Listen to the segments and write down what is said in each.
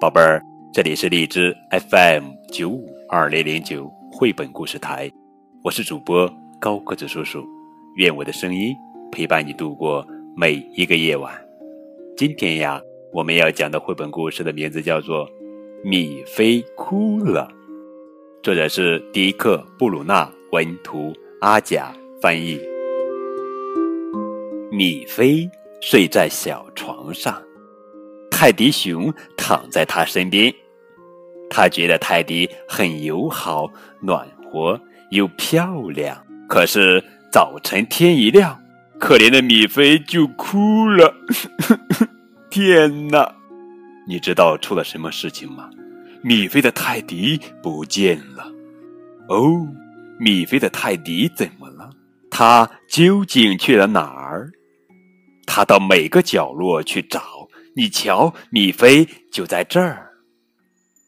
宝贝儿，这里是荔枝 FM 九五二零零九绘本故事台，我是主播高个子叔叔，愿我的声音陪伴你度过每一个夜晚。今天呀，我们要讲的绘本故事的名字叫做《米菲哭了》，作者是迪克·布鲁纳，文图，阿甲翻译。米菲睡在小床上。泰迪熊躺在他身边，他觉得泰迪很友好、暖和又漂亮。可是早晨天一亮，可怜的米菲就哭了。天哪！你知道出了什么事情吗？米菲的泰迪不见了。哦，米菲的泰迪怎么了？他究竟去了哪儿？他到每个角落去找。你瞧，米菲就在这儿。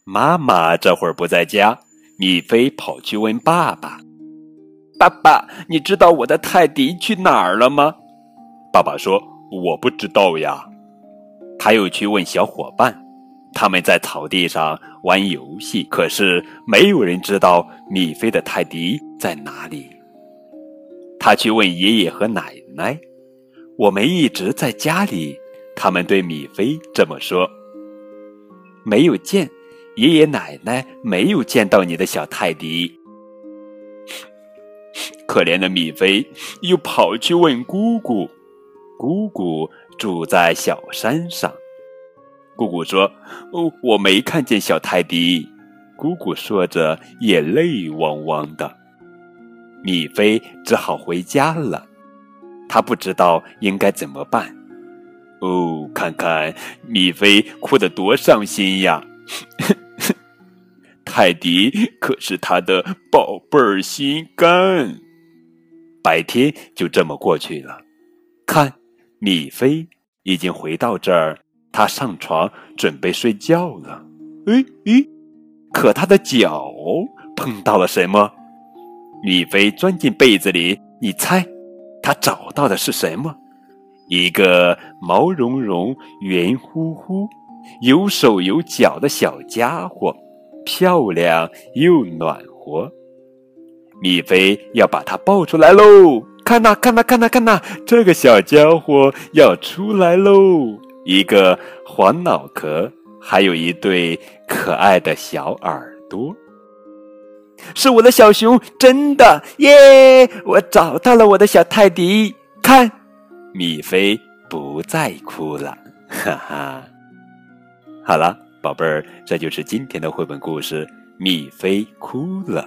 妈妈这会儿不在家，米菲跑去问爸爸：“爸爸，你知道我的泰迪去哪儿了吗？”爸爸说：“我不知道呀。”他又去问小伙伴，他们在草地上玩游戏，可是没有人知道米菲的泰迪在哪里。他去问爷爷和奶奶，我们一直在家里。他们对米菲这么说：“没有见，爷爷奶奶没有见到你的小泰迪。”可怜的米菲又跑去问姑姑，姑姑住在小山上。姑姑说：“哦，我没看见小泰迪。”姑姑说着，眼泪汪汪的。米菲只好回家了，他不知道应该怎么办。哦，看看米菲哭得多伤心呀！泰迪可是他的宝贝儿心肝。白天就这么过去了，看，米菲已经回到这儿，他上床准备睡觉了。哎哎，可他的脚碰到了什么？米菲钻进被子里，你猜，他找到的是什么？一个毛茸茸、圆乎乎、有手有脚的小家伙，漂亮又暖和。米菲要把它抱出来喽！看呐，看呐，看呐，看呐，这个小家伙要出来喽！一个黄脑壳，还有一对可爱的小耳朵，是我的小熊，真的耶！我找到了我的小泰迪，看。米菲不再哭了，哈哈。好了，宝贝儿，这就是今天的绘本故事《米菲哭了》。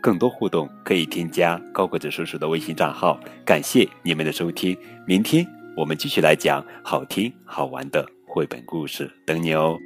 更多互动可以添加高个子叔叔的微信账号。感谢你们的收听，明天我们继续来讲好听好玩的绘本故事，等你哦。